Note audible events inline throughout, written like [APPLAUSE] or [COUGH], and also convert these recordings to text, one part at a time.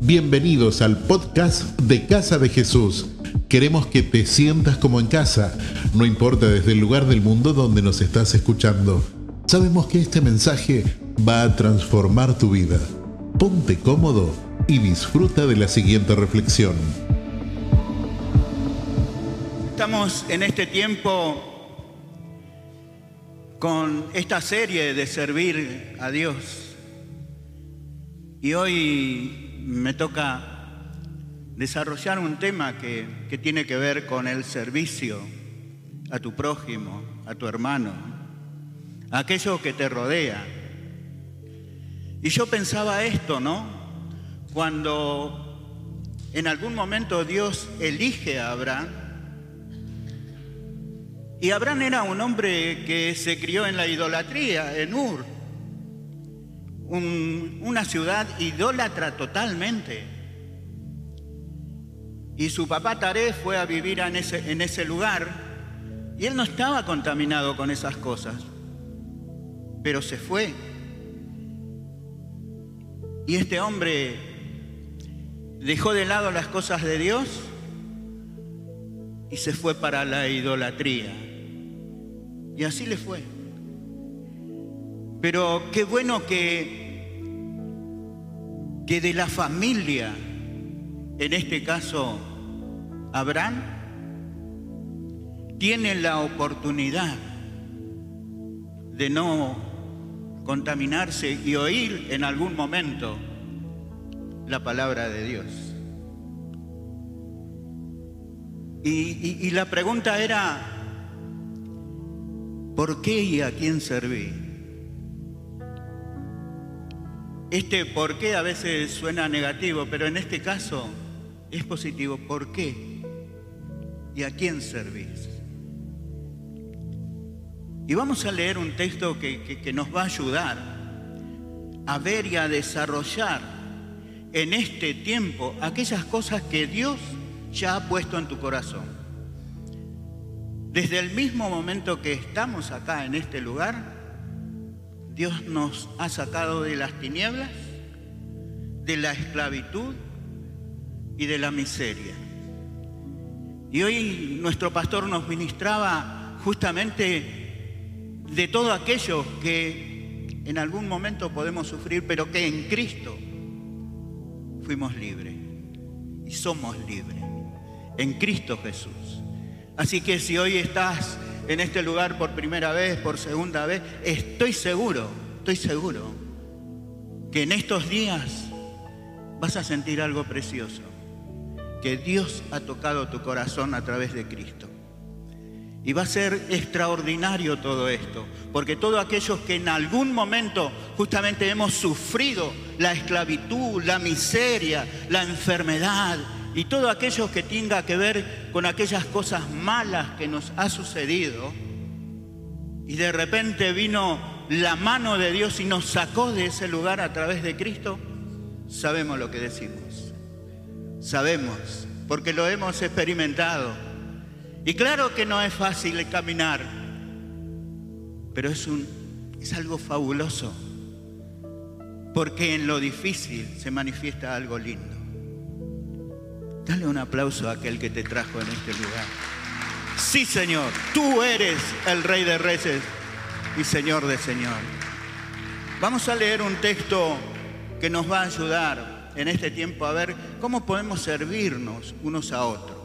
Bienvenidos al podcast de Casa de Jesús. Queremos que te sientas como en casa, no importa desde el lugar del mundo donde nos estás escuchando. Sabemos que este mensaje va a transformar tu vida. Ponte cómodo y disfruta de la siguiente reflexión. Estamos en este tiempo con esta serie de servir a Dios. Y hoy me toca desarrollar un tema que, que, tiene que ver con el servicio a tu prójimo, a tu hermano, a aquello que te rodea. Y yo pensaba esto, ¿no? Cuando en algún momento Dios elige a Abraham, y Abraham era un hombre que se crió en la idolatría, en Ur, una ciudad idólatra totalmente. Y su papá Taré fue a vivir en ese, en ese lugar y él no estaba contaminado con esas cosas, pero se fue. Y este hombre dejó de lado las cosas de Dios y se fue para la idolatría. Y así le fue. Pero qué bueno que, que de la familia, en este caso Abraham, tiene la oportunidad de no contaminarse y oír en algún momento la palabra de Dios. Y, y la pregunta era, ¿Por qué y a quién serví? Este por qué a veces suena negativo, pero en este caso es positivo. ¿Por qué? ¿Y a quién servís? Y vamos a leer un texto que, que, nos va a ayudar a ver y a desarrollar en este tiempo aquellas cosas que Dios ya ha puesto en tu corazón. Desde el mismo momento que estamos acá en este lugar, Dios nos ha sacado de las tinieblas, de la esclavitud y de la miseria. Y hoy nuestro pastor nos ministraba justamente de todo aquello que en algún momento podemos sufrir, pero que en Cristo fuimos libres y somos libres, en Cristo Jesús. Así que si hoy estás en este lugar por primera vez, por segunda vez, estoy seguro, estoy seguro que en estos días vas a sentir algo precioso, que Dios ha tocado tu corazón a través de Cristo. Y va a ser extraordinario todo esto, porque todos aquellos que en algún momento justamente hemos sufrido la esclavitud, la miseria, la enfermedad, y todo aquello que tenga que ver con aquellas cosas malas que nos ha sucedido, y de repente vino la mano de Dios y nos sacó de ese lugar a través de Cristo, sabemos lo que decimos. Sabemos, porque lo hemos experimentado. Y claro que no es fácil caminar, pero es, es algo fabuloso, porque en lo difícil se manifiesta algo lindo. Dale un aplauso a aquel que te trajo en este lugar. Sí, Señor, tú eres el Rey de Reyes y Señor de Señor. Vamos a leer un texto que nos va a ayudar en este tiempo a ver cómo podemos servirnos unos a otros.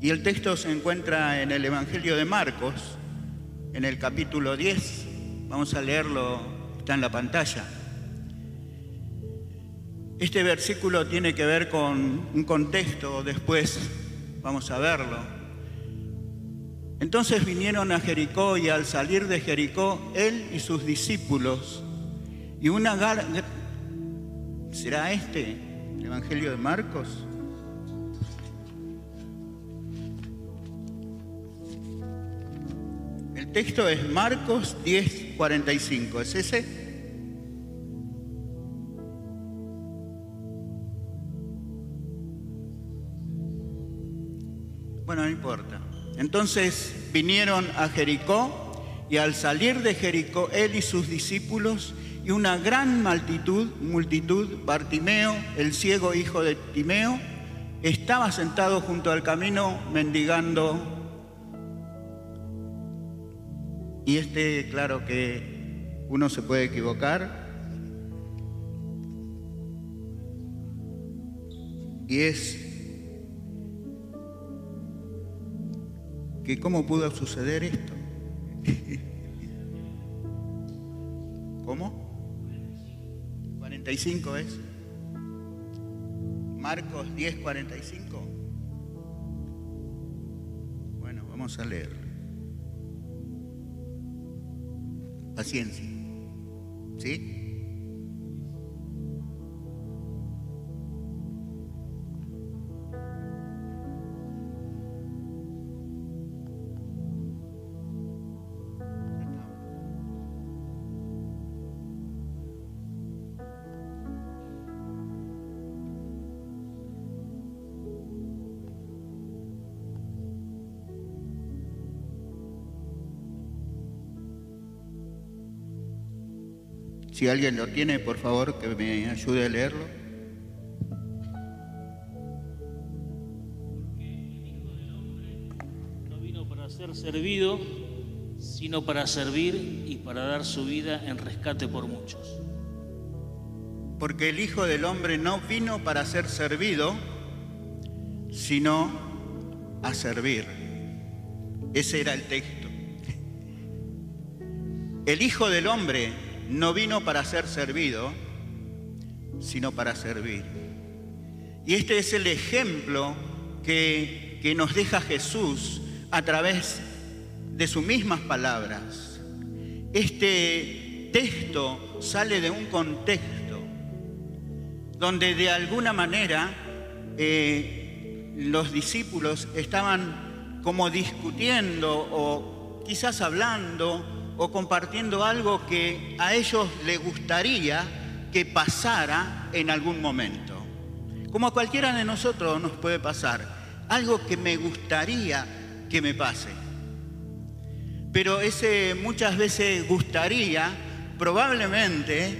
Y el texto se encuentra en el Evangelio de Marcos, en el capítulo 10. Vamos a leerlo, está en la pantalla. Este versículo tiene que ver con un contexto, después vamos a verlo. Entonces vinieron a Jericó y al salir de Jericó, él y sus discípulos, y una ¿Será este el Evangelio de Marcos? El texto es Marcos 10, 45. ¿Es ese? Bueno, no importa. Entonces vinieron a Jericó y al salir de Jericó, él y sus discípulos y una gran multitud, multitud, Bartimeo, el ciego hijo de Timeo, estaba sentado junto al camino mendigando. Y este, claro que uno se puede equivocar. Y es que cómo pudo suceder esto. ¿Cómo? 45 es. Marcos 10, 45. Bueno, vamos a leer. Paciencia. ¿Sí? Si alguien lo tiene, por favor, que me ayude a leerlo. No vino para ser servido, sino para servir y para dar su vida en rescate por muchos. Porque el Hijo del Hombre no vino para ser servido, sino a servir. Ese era el texto. El Hijo del Hombre no vino para ser servido, sino para servir. Y este es el ejemplo que, que nos deja Jesús a través de sus mismas palabras. Este texto sale de un contexto donde de alguna manera eh, los discípulos estaban como discutiendo o quizás hablando o compartiendo algo que a ellos les gustaría que pasara en algún momento. Como a cualquiera de nosotros nos puede pasar, algo que me gustaría que me pase. Pero ese muchas veces gustaría probablemente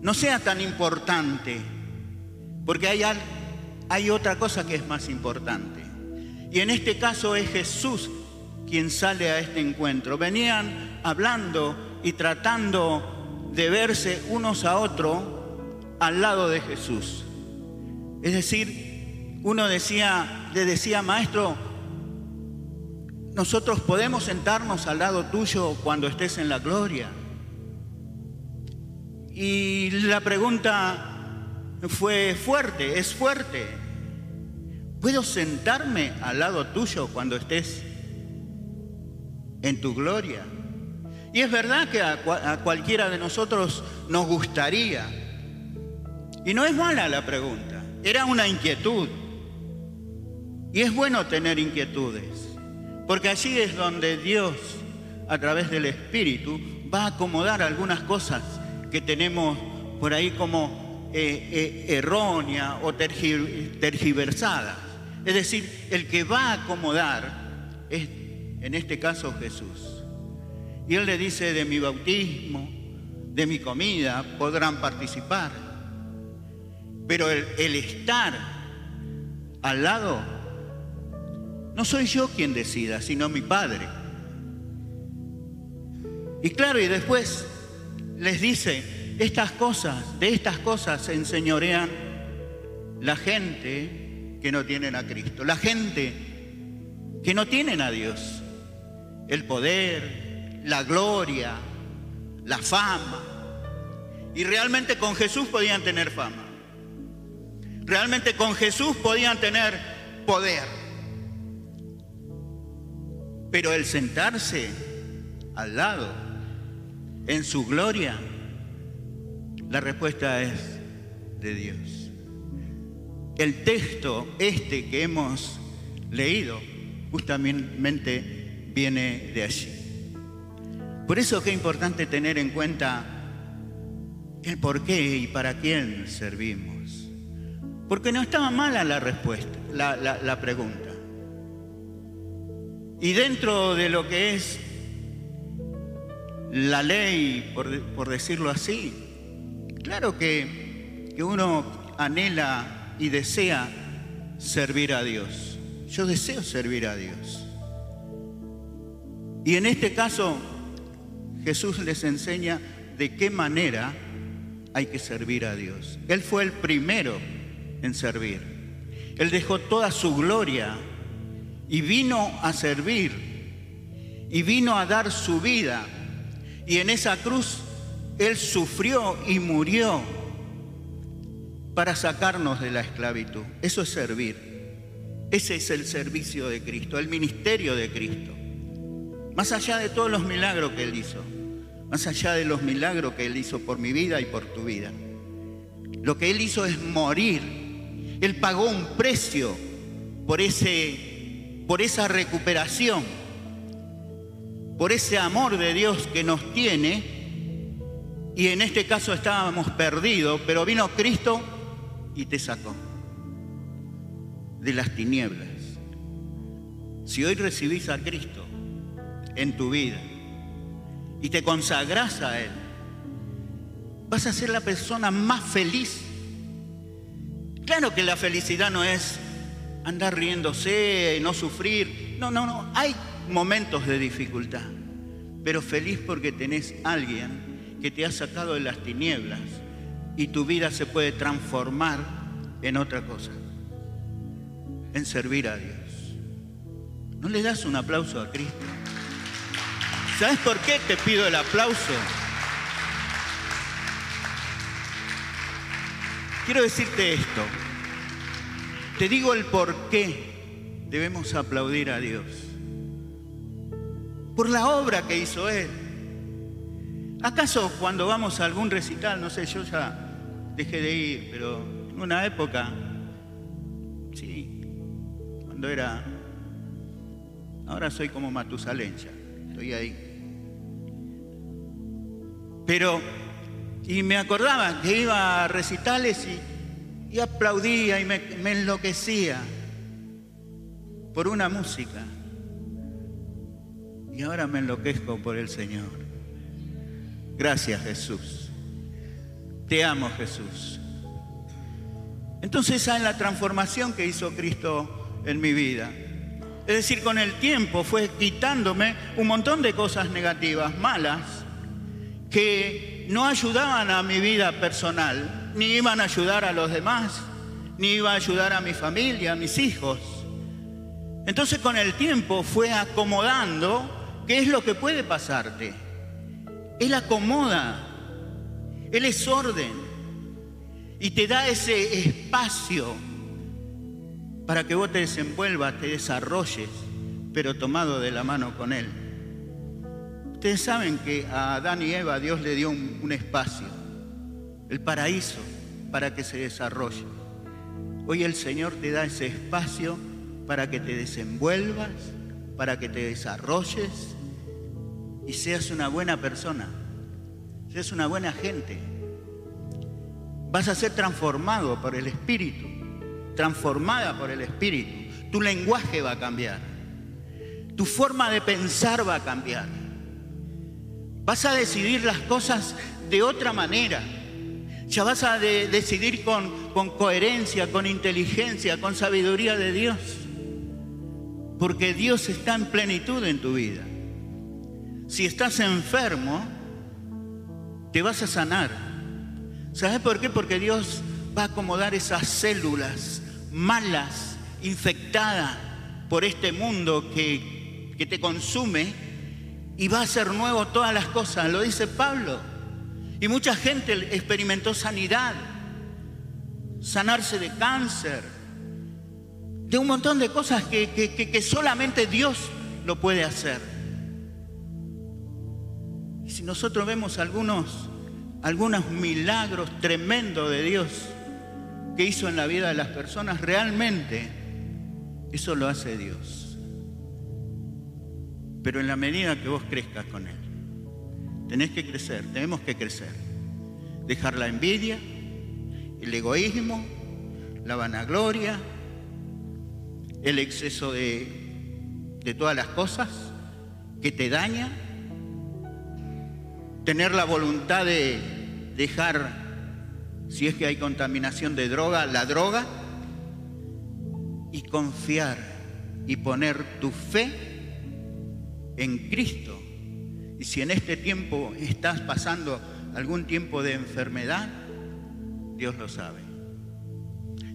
no sea tan importante, porque hay, hay otra cosa que es más importante. Y en este caso es Jesús quien sale a este encuentro. Venían hablando y tratando de verse unos a otros al lado de Jesús. Es decir, uno decía, le decía, maestro, nosotros podemos sentarnos al lado tuyo cuando estés en la gloria. Y la pregunta fue fuerte, es fuerte. ¿Puedo sentarme al lado tuyo cuando estés en tu gloria. Y es verdad que a, cualquiera de nosotros nos gustaría. Y no es mala la pregunta, era una inquietud. Y es bueno tener inquietudes, porque allí es donde Dios, a través del Espíritu, va a acomodar algunas cosas que tenemos por ahí como eh, eh, erróneas o tergiversadas. Es decir, el que va a acomodar es en este caso Jesús. Y Él le dice, de mi bautismo, de mi comida, podrán participar. Pero el, estar al lado, no soy yo quien decida, sino mi Padre. Y claro, y después les dice, estas cosas, de estas cosas se enseñorean la gente que no tienen a Cristo, la gente que no tienen a Dios el poder, la gloria, la fama. Y realmente con Jesús podían tener fama. Realmente con Jesús podían tener poder. Pero el sentarse al lado, en su gloria, la respuesta es de Dios. El texto este que hemos leído justamente viene de allí. Por eso es importante tener en cuenta el por qué y para quién servimos. Porque no estaba mala la respuesta, la, la pregunta. Y dentro de lo que es la ley, por, decirlo así. Claro que, que uno anhela y desea servir a Dios. Yo deseo servir a Dios. Y en este caso, Jesús les enseña de qué manera hay que servir a Dios. Él fue el primero en servir. Él dejó toda su gloria y vino a servir y vino a dar su vida. Y en esa cruz Él sufrió y murió para sacarnos de la esclavitud. Eso es servir. Ese es el servicio de Cristo, el ministerio de Cristo. Más allá de todos los milagros que Él hizo más allá de los milagros que Él hizo por mi vida y por tu vida. Lo que Él hizo es morir. Él pagó un precio por, ese, por esa recuperación, por ese amor de Dios que nos tiene. Y en este caso estábamos perdidos, pero vino Cristo y te sacó de las tinieblas. Si hoy recibís a Cristo en tu vida, y te consagras a Él, vas a ser la persona más feliz. Claro que la felicidad no es andar riéndose, no sufrir. No, no, no. Hay momentos de dificultad. Pero feliz porque tenés alguien que te ha sacado de las tinieblas y tu vida se puede transformar en otra cosa. En servir a Dios. ¿No le das un aplauso a Cristo? ¿Sabes por qué te pido el aplauso? Quiero decirte esto. Te digo el por qué debemos aplaudir a Dios. Por la obra que hizo Él. ¿Acaso cuando vamos a algún recital, no sé, yo ya dejé de ir, pero en una época, sí, cuando era, ahora soy como Matusalén estoy ahí. Pero, y me acordaba que iba a recitales y, aplaudía y me, me enloquecía por una música. Y ahora me enloquezco por el Señor. Gracias Jesús. Te amo Jesús. Entonces esa es la transformación que hizo Cristo en mi vida. Es decir, con el tiempo fue quitándome un montón de cosas negativas, malas, que no ayudaban a mi vida personal, ni iban a ayudar a los demás, ni iba a ayudar a mi familia, a mis hijos. Entonces con el tiempo fue acomodando qué es lo que puede pasarte. Él acomoda, Él es orden y te da ese espacio para que vos te desenvuelvas, te desarrolles, pero tomado de la mano con Él. Ustedes saben que a Adán y Eva Dios le dio un, espacio, el paraíso, para que se desarrolle. Hoy el Señor te da ese espacio para que te desenvuelvas, para que te desarrolles y seas una buena persona, seas una buena gente. Vas a ser transformado por el Espíritu, transformada por el Espíritu. Tu lenguaje va a cambiar, tu forma de pensar va a cambiar. Vas a decidir las cosas de otra manera. Ya vas a decidir con, coherencia, con inteligencia, con sabiduría de Dios. Porque Dios está en plenitud en tu vida. Si estás enfermo, te vas a sanar. ¿Sabes por qué? Porque Dios va a acomodar esas células malas, infectadas por este mundo que te consume y va a ser nuevo todas las cosas, lo dice Pablo. Y mucha gente experimentó sanidad, sanarse de cáncer, de un montón de cosas que, que, solamente Dios lo puede hacer. Y si nosotros vemos algunos, algunos milagros tremendos de Dios que hizo en la vida de las personas, realmente eso lo hace Dios pero en la medida que vos crezcas con Él. Tenés que crecer, tenemos que crecer. Dejar la envidia, el egoísmo, la vanagloria, el exceso de, de todas las cosas que te dañan tener la voluntad de dejar, si es que hay contaminación de droga, la droga y confiar y poner tu fe en Cristo. Y si en este tiempo estás pasando algún tiempo de enfermedad, Dios lo sabe.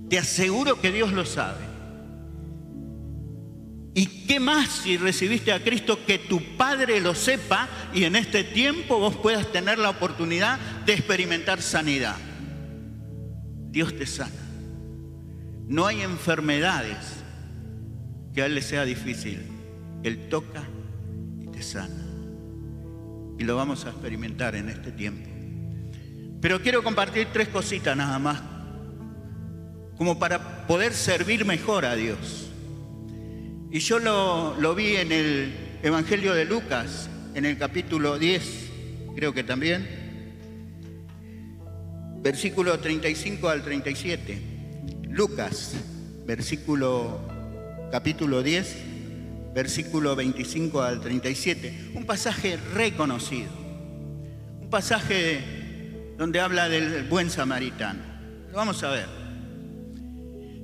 Te aseguro que Dios lo sabe. ¿Y qué más si recibiste a Cristo que tu Padre lo sepa y en este tiempo vos puedas tener la oportunidad de experimentar sanidad? Dios te sana. No hay enfermedades que a Él le sea difícil. Él toca sana. Y lo vamos a experimentar en este tiempo. Pero quiero compartir tres cositas nada más, como para poder servir mejor a Dios. Y yo lo, lo vi en el Evangelio de Lucas, en el capítulo 10, creo que también, versículo 35 al 37. Lucas, versículo capítulo 10, versículo 25 al 37. Un pasaje reconocido. Un pasaje donde habla del buen samaritano. Lo vamos a ver.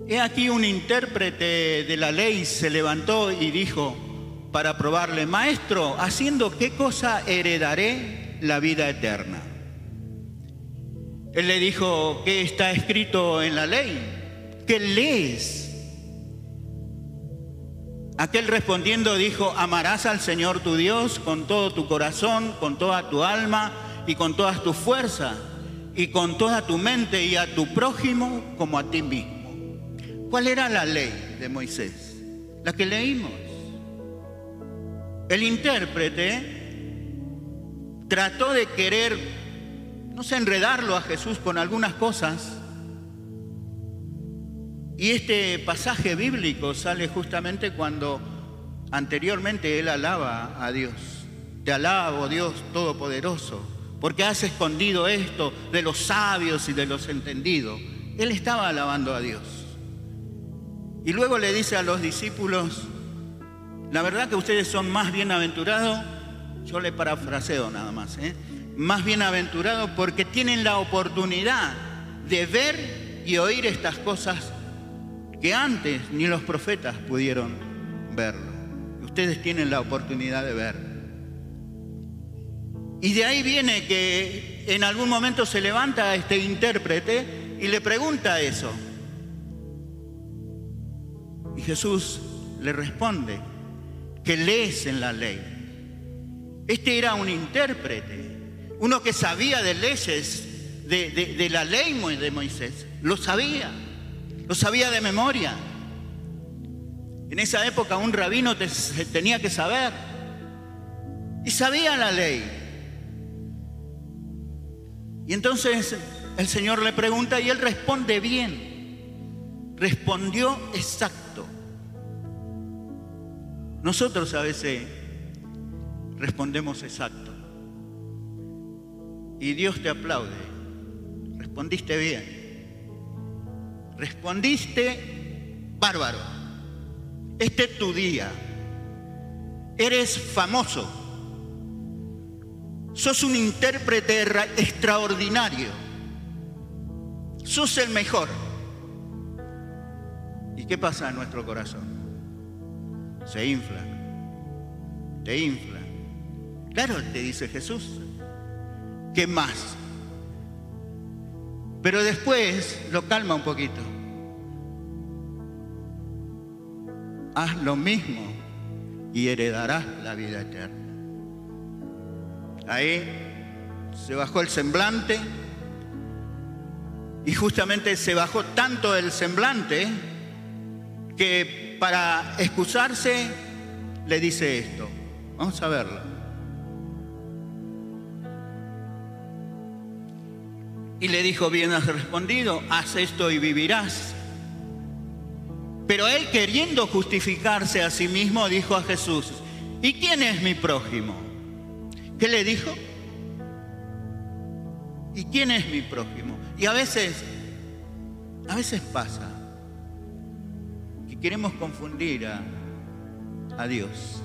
He aquí un intérprete de la ley se levantó y dijo para probarle, maestro, ¿haciendo qué cosa heredaré la vida eterna? Él le dijo, ¿qué está escrito en la ley? ¿Qué lees? Aquel respondiendo dijo, amarás al Señor tu Dios con todo tu corazón, con toda tu alma y con todas tus fuerzas y con toda tu mente y a tu prójimo como a ti mismo. ¿Cuál era la ley de Moisés? La que leímos. El intérprete trató de querer, no sé, enredarlo a Jesús con algunas cosas. Y este pasaje bíblico sale justamente cuando anteriormente él alaba a Dios. Te alabo, Dios Todopoderoso porque has escondido esto de los sabios y de los entendidos. Él estaba alabando a Dios. Y luego le dice a los discípulos, la verdad que ustedes son más bienaventurados, yo le parafraseo nada más, ¿eh? más bienaventurados porque tienen la oportunidad de ver y oír estas cosas que antes ni los profetas pudieron verlo. Ustedes tienen la oportunidad de ver. Y de ahí viene que en algún momento se levanta este intérprete y le pregunta eso. Y Jesús le responde que lees en la ley. Este era un intérprete, uno que sabía de leyes, de, la ley de Moisés. Lo sabía, lo sabía de memoria. En esa época un rabino tenía que saber. Y sabía la ley. Y entonces el Señor le pregunta y él responde bien. Respondió exacto. Nosotros a veces respondemos exacto. Y Dios te aplaude. Respondiste bien. Respondiste bárbaro. Este es tu día. Eres famoso Sos un intérprete extraordinario. Sos el mejor. ¿Y qué pasa en nuestro corazón? Se infla. Te infla. Claro, te dice Jesús. ¿Qué más? Pero después lo calma un poquito. Haz lo mismo y heredarás la vida eterna. Ahí se bajó el semblante y justamente se bajó tanto el semblante que para excusarse le dice esto. Vamos a verlo. Y le dijo, bien has respondido, haz esto y vivirás. Pero él queriendo justificarse a sí mismo, dijo a Jesús, ¿y quién es mi prójimo? ¿Qué le dijo? ¿Y quién es mi prójimo? Y a veces, a veces pasa que queremos confundir a, a Dios.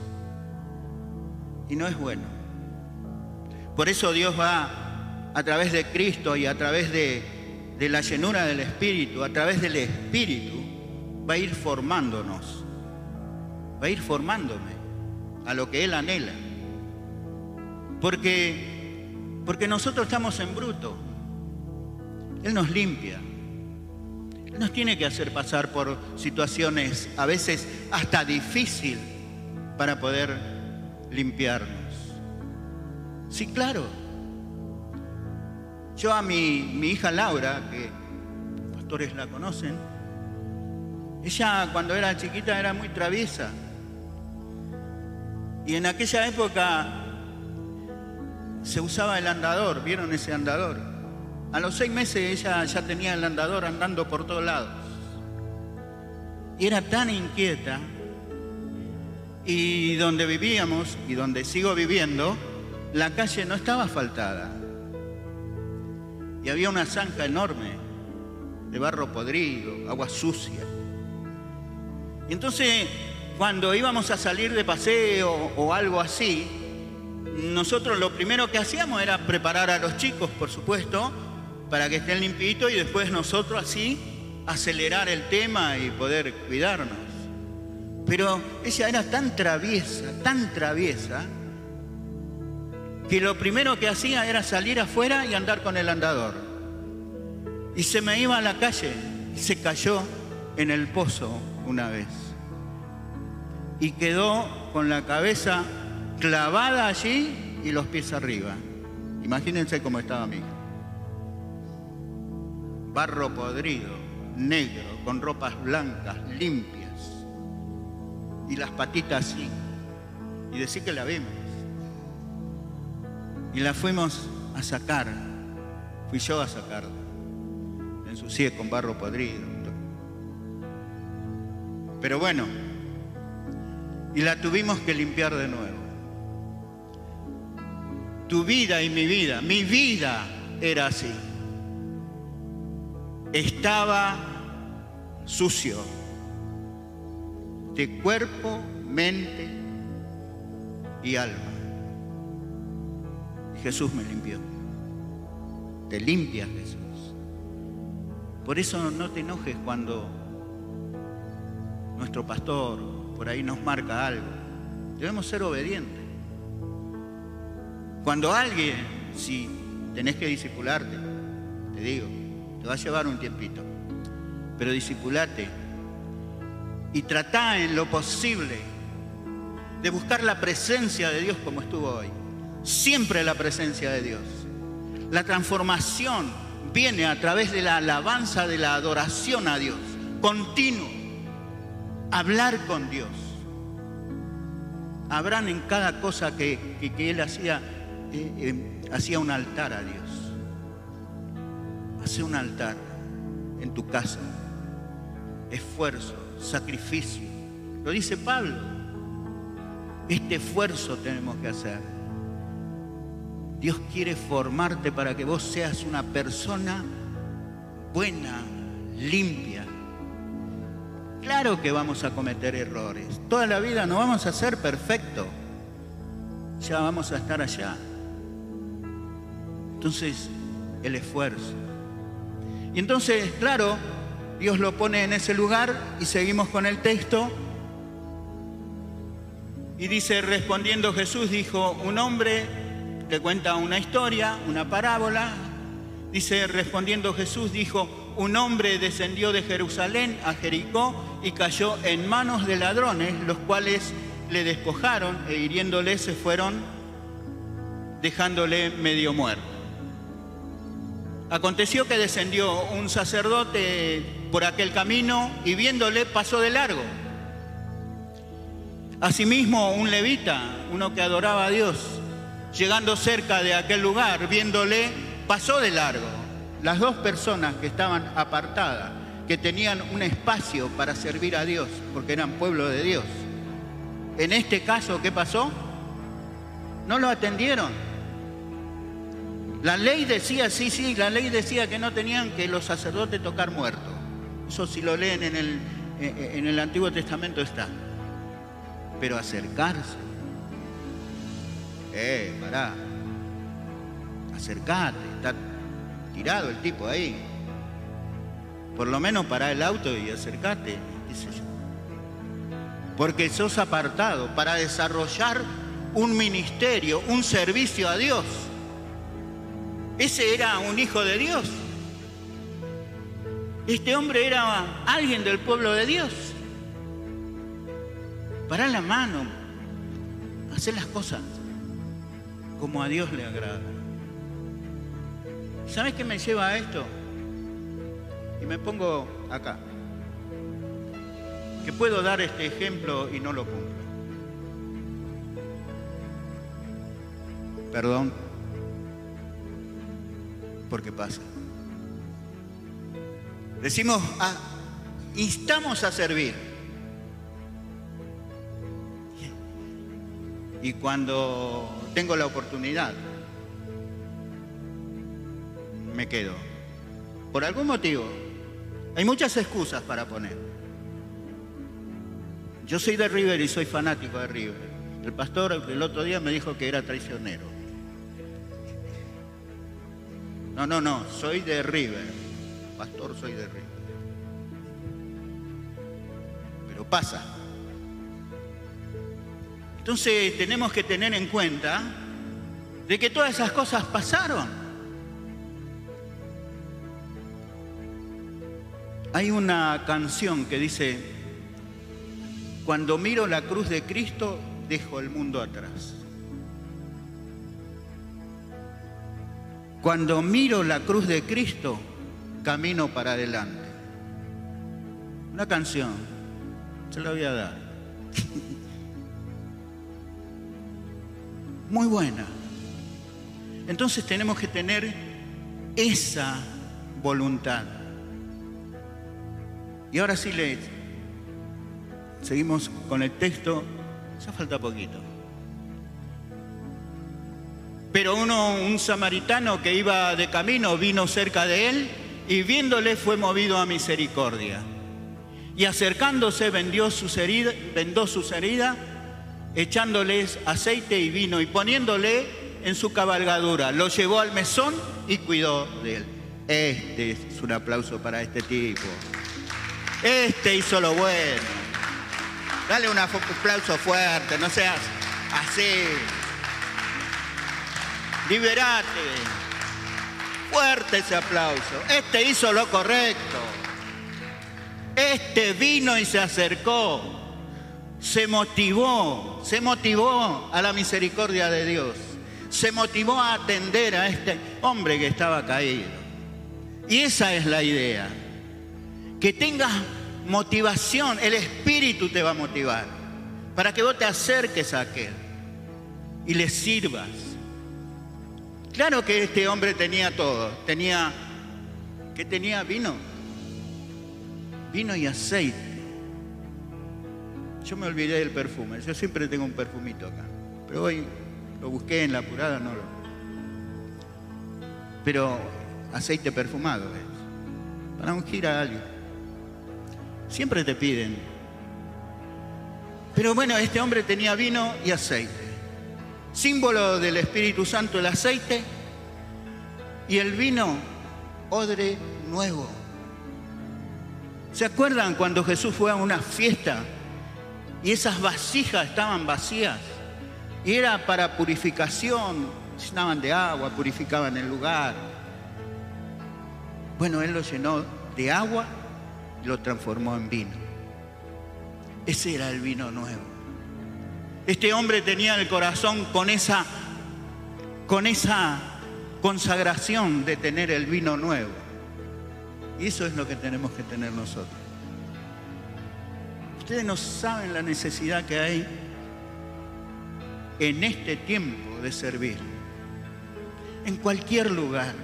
Y no es bueno. Por eso Dios va a través de Cristo y a través de, de la llenura del Espíritu, a través del Espíritu, va a ir formándonos, va a ir formándome a lo que Él anhela. Porque, porque nosotros estamos en bruto. Él nos limpia. Él nos tiene que hacer pasar por situaciones a veces hasta difíciles para poder limpiarnos. Sí, claro. Yo a mi, hija Laura, que los pastores la conocen, ella cuando era chiquita era muy traviesa. Y en aquella época se usaba el andador, ¿vieron ese andador? A los seis meses ella ya tenía el andador andando por todos lados. Y era tan inquieta. Y donde vivíamos y donde sigo viviendo, la calle no estaba asfaltada. Y había una zanja enorme de barro podrido, agua sucia. Entonces, cuando íbamos a salir de paseo o algo así, nosotros lo primero que hacíamos era preparar a los chicos, por supuesto, para que estén limpitos y después nosotros así acelerar el tema y poder cuidarnos. Pero ella era tan traviesa, tan traviesa, que lo primero que hacía era salir afuera y andar con el andador. Y se me iba a la calle se cayó en el pozo una vez. Y quedó con la cabeza clavada allí y los pies arriba. Imagínense cómo estaba mi. Barro podrido, negro, con ropas blancas, limpias. Y las patitas así. Y decir que la vimos. Y la fuimos a sacar. Fui yo a sacarla. La ensucié con barro podrido. Pero bueno, y la tuvimos que limpiar de nuevo. Tu vida y mi vida, mi vida era así. Estaba sucio de cuerpo, mente y alma. Jesús me limpió. Te limpia Jesús. Por eso no te enojes cuando nuestro pastor por ahí nos marca algo. Debemos ser obedientes. Cuando alguien, si tenés que discipularte, te digo, te va a llevar un tiempito, pero discipulate y trata en lo posible de buscar la presencia de Dios como estuvo hoy. Siempre la presencia de Dios. La transformación viene a través de la alabanza, de la adoración a Dios, continuo. Hablar con Dios. Habrán en cada cosa que, que, Él hacía, eh, eh, hacía un altar a Dios. Hace un altar en tu casa. Esfuerzo, sacrificio. Lo dice Pablo. Este esfuerzo tenemos que hacer. Dios quiere formarte para que vos seas una persona buena, limpia. Claro que vamos a cometer errores. Toda la vida no vamos a ser perfectos. Ya vamos a estar allá. Entonces, el esfuerzo. Y entonces, claro, Dios lo pone en ese lugar y seguimos con el texto. Y dice, respondiendo Jesús, dijo, un hombre que cuenta una historia, una parábola. Dice, respondiendo Jesús, dijo, un hombre descendió de Jerusalén a Jericó y cayó en manos de ladrones, los cuales le despojaron e hiriéndole se fueron dejándole medio muerto. Aconteció que descendió un sacerdote por aquel camino y viéndole pasó de largo. Asimismo, un levita, uno que adoraba a Dios, llegando cerca de aquel lugar, viéndole, pasó de largo. Las dos personas que estaban apartadas, que tenían un espacio para servir a Dios, porque eran pueblo de Dios. En este caso, ¿qué pasó? No lo atendieron. La ley decía, sí, sí, la ley decía que no tenían que los sacerdotes tocar muertos. Eso si lo leen en el, en el Antiguo Testamento está. Pero acercarse. Eh, pará. acercate, está tirado el tipo ahí. Por lo menos para el auto y acercate, qué yo. Porque sos apartado para desarrollar un ministerio, un servicio a Dios. Ese era un hijo de Dios. Este hombre era alguien del pueblo de Dios. Para la mano, hacer las cosas como a Dios le agrada. ¿Sabes qué me lleva a esto? Y me pongo acá. Que puedo dar este ejemplo y no lo cumplo. Perdón, porque pasa. Decimos, ah, instamos a servir. Y cuando tengo la oportunidad, me quedo. Por algún motivo. Hay muchas excusas para poner. Yo soy de River y soy fanático de River. El pastor el otro día me dijo que era traicionero. No, no, no, soy de River. Pastor, soy de River. Pero pasa. Entonces tenemos que tener en cuenta de que todas esas cosas pasaron. Hay una canción que dice, cuando miro la cruz de Cristo, dejo el mundo atrás. Cuando miro la cruz de Cristo, camino para adelante. Una canción, se la voy a dar. [LAUGHS] Muy buena. Entonces tenemos que tener esa voluntad. Y ahora sí le seguimos con el texto, ya falta poquito. Pero uno, un samaritano que iba de camino, vino cerca de él y viéndole fue movido a misericordia. Y acercándose vendió sus heridas, vendó sus heridas, echándoles aceite y vino y poniéndole en su cabalgadura. Lo llevó al mesón y cuidó de él. Este es un aplauso para este tipo. Este hizo lo bueno. Dale un aplauso fuerte, no seas así. Liberate. Fuerte ese aplauso. Este hizo lo correcto. Este vino y se acercó. Se motivó, se motivó a la misericordia de Dios. Se motivó a atender a este hombre que estaba caído. Y esa es la idea. Que tengas motivación, el Espíritu te va a motivar para que vos te acerques a aquel y le sirvas Claro que este hombre tenía todo. Tenía, ¿qué tenía? Vino. Vino y aceite. Yo me olvidé del perfume. Yo siempre tengo un perfumito acá. Pero hoy lo busqué en la apurada, no lo. Pero aceite perfumado es. Para ungir a alguien. Siempre te piden. Pero bueno, este hombre tenía vino y aceite símbolo del Espíritu Santo el aceite y el vino, odre nuevo. ¿Se acuerdan cuando Jesús fue a una fiesta y esas vasijas estaban vacías? Y era para purificación, llenaban de agua, purificaban el lugar. Bueno, Él lo llenó de agua y lo transformó en vino. Ese era el vino nuevo. Este hombre tenía el corazón con esa, con esa consagración de tener el vino nuevo. Y eso es lo que tenemos que tener nosotros. Ustedes no saben la necesidad que hay en este tiempo de servir. En cualquier lugar.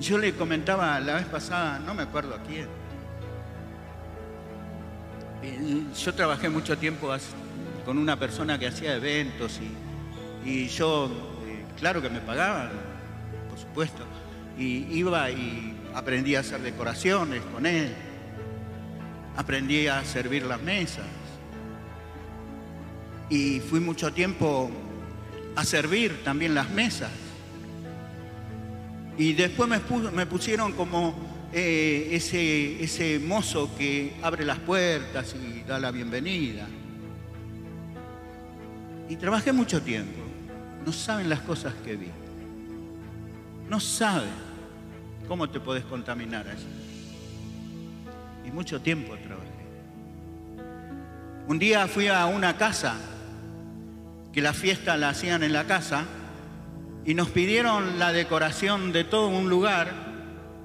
Yo le comentaba la vez pasada, no me acuerdo a quién, yo trabajé mucho tiempo con una persona que hacía eventos y, yo, eh, claro que me pagaban, por supuesto, y iba y aprendí a hacer decoraciones con él, aprendí a servir las mesas y fui mucho tiempo a servir también las mesas. Y después me, pusieron como eh, ese, ese mozo que abre las puertas y da la bienvenida. Y trabajé mucho tiempo. No saben las cosas que vi. No saben cómo te podés contaminar allí. Y mucho tiempo trabajé. Un día fui a una casa, que la fiesta la hacían en la casa, y nos pidieron la decoración de todo un lugar,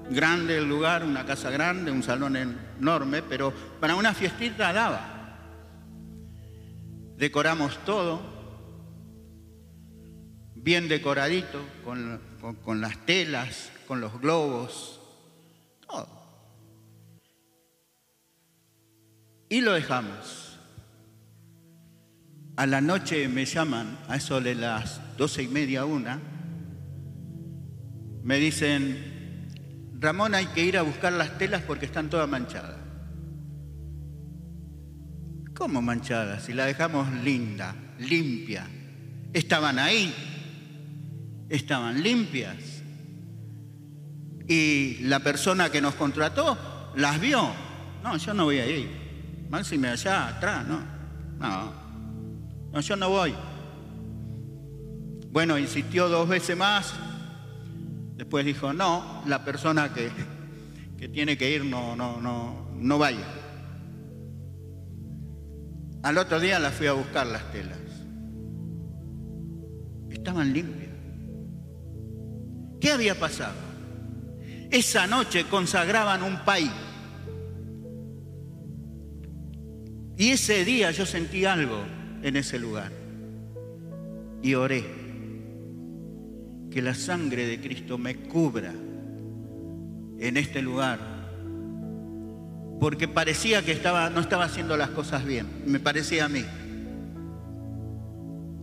grande el lugar, una casa grande, un salón enorme, pero para una fiestita daba. Decoramos todo, bien decoradito, con, las telas, con los globos, Y lo dejamos. A la noche me llaman, a eso de las doce y media, una, me dicen, Ramón hay que ir a buscar las telas porque están todas manchadas. ¿Cómo manchadas? Si la dejamos linda, limpia. Estaban ahí, estaban limpias. Y la persona que nos contrató las vio. No, yo no voy a ir. Máxime allá atrás, no. No, no, yo no voy. Bueno, insistió dos veces más, Después dijo, no, la persona que, que tiene que ir no, no, no, no vaya. Al otro día la fui a buscar las telas. Estaban limpias. ¿Qué había pasado? Esa noche consagraban un país. Y ese día yo sentí algo en ese lugar. Y oré que la sangre de Cristo me cubra en este lugar. Porque parecía que estaba, no estaba haciendo las cosas bien, me parecía a mí.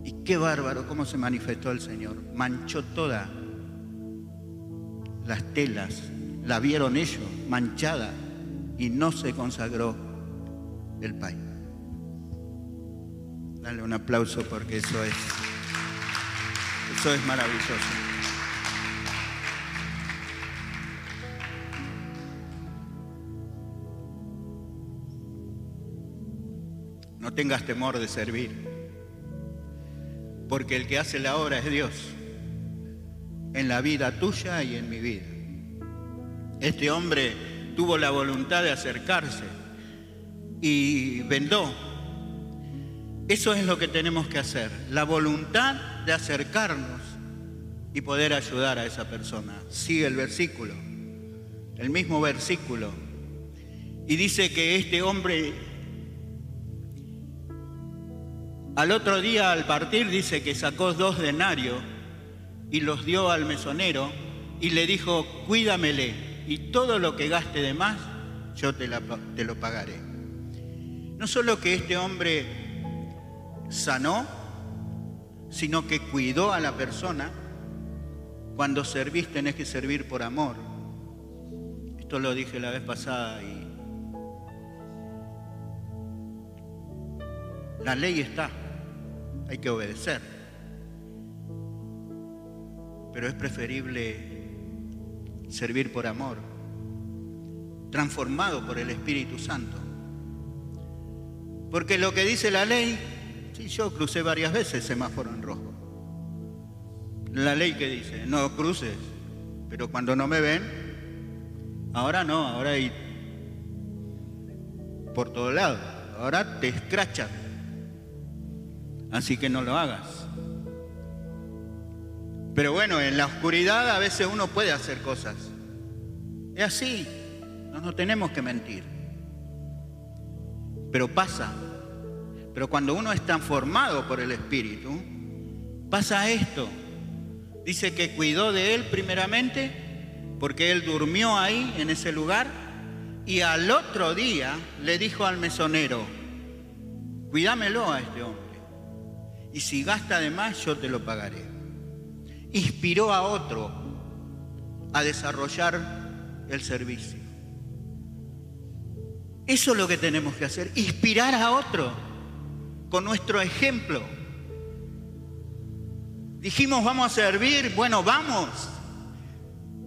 Y qué bárbaro cómo se manifestó el Señor. Manchó todas las telas, la vieron ellos manchada y no se consagró el país. Dale un aplauso porque eso es, eso es maravilloso. No tengas temor de servir, porque el que hace la obra es Dios, en la vida tuya y en mi vida. Este hombre tuvo la voluntad de acercarse y vendó. Eso es lo que tenemos que hacer, la voluntad de acercarnos y poder ayudar a esa persona. Sigue el versículo, el mismo versículo. Y dice que este hombre al otro día al partir dice que sacó dos denarios y los dio al mesonero y le dijo, cuídamele y todo lo que gaste de más, yo te, te lo pagaré. No solo que este hombre sanó, sino que cuidó a la persona. Cuando servís tenés que servir por amor. Esto lo dije la vez pasada y la ley está hay que obedecer. Pero es preferible servir por amor, transformado por el Espíritu Santo. Porque lo que dice la ley, si yo crucé varias veces semáforo en rojo. La ley que dice, no cruces, pero cuando no me ven, ahora no, ahora hay por todo lado, ahora te escrachan así que no lo hagas. Pero bueno, en la oscuridad a veces uno puede hacer cosas. Es así, no nos tenemos que mentir. Pero pasa. Pero cuando uno es transformado por el Espíritu, pasa esto. Dice que cuidó de él primeramente porque él durmió ahí en ese lugar y al otro día le dijo al mesonero, cuídamelo a este hombre y si gasta de más yo te lo pagaré. Inspiró a otro a desarrollar el servicio. Eso es lo que tenemos que hacer, inspirar a otro con nuestro ejemplo. Dijimos, vamos a servir, bueno, vamos.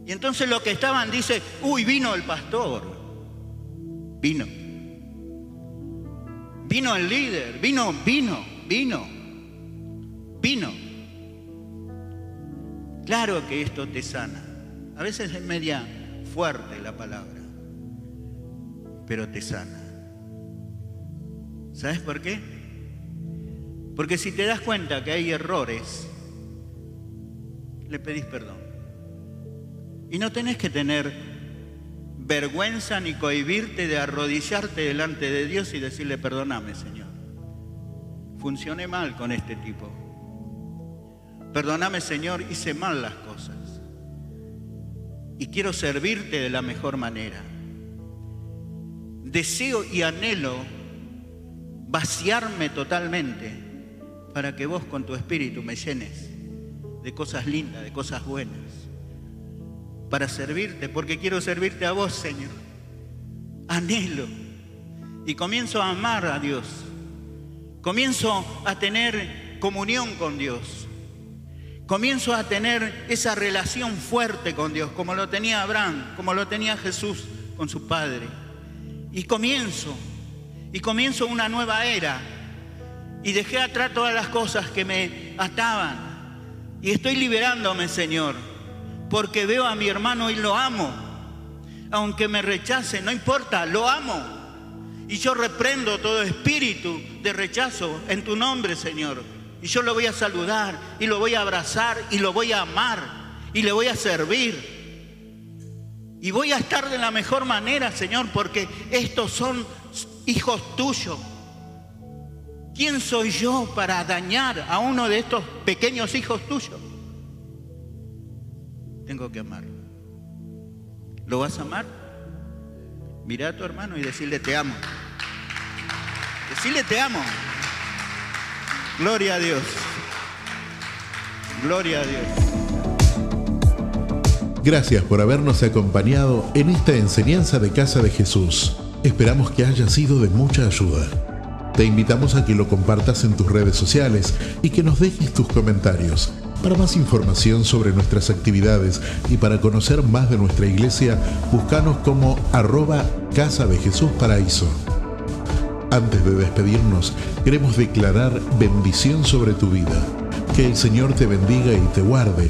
Y entonces lo que estaban dice, uy, vino el pastor. Vino. Vino el líder, vino, vino, vino, vino. Claro que esto te sana. A veces es media fuerte la palabra, pero te sana. ¿Sabes por qué? Porque si te das cuenta que hay errores, le pedís perdón. Y no tenés que tener vergüenza ni cohibirte de arrodillarte delante de Dios y decirle, perdóname, Señor. Funcioné mal con este tipo. Perdóname, Señor, hice mal las cosas. Y quiero servirte de la mejor manera. Deseo y anhelo vaciarme totalmente para que vos con tu espíritu me llenes de cosas lindas, de cosas buenas, para servirte, porque quiero servirte a vos, Señor. Anhelo. Y comienzo a amar a Dios. Comienzo a tener comunión con Dios. Comienzo a tener esa relación fuerte con Dios, como lo tenía Abraham, como lo tenía Jesús con su Padre. Y comienzo, y comienzo una nueva era. Y dejé atrás todas las cosas que me ataban, y estoy liberándome, Señor, porque veo a mi hermano y lo amo. Aunque me rechace, no importa, lo amo. Y yo reprendo todo espíritu de rechazo en tu nombre, Señor. Y yo lo voy a saludar y lo voy a abrazar y lo voy a amar y le voy a servir. Y voy a estar de la mejor manera, Señor, porque estos son hijos tuyos. ¿Quién soy yo para dañar a uno de estos pequeños hijos tuyos? Tengo que amarlo. ¿Lo vas a amar? Mira a tu hermano y decirle te amo. Decirle te amo. Gloria a Dios. Gloria a Dios. Gracias por habernos acompañado en esta enseñanza de Casa de Jesús. Esperamos que haya sido de mucha ayuda. Te invitamos a que lo compartas en tus redes sociales y que nos dejes tus comentarios. Para más información sobre nuestras actividades y para conocer más de nuestra iglesia, búscanos como arroba Casa de Jesús Paraíso. Antes de despedirnos, queremos declarar bendición sobre tu vida. Que el Señor te bendiga y te guarde,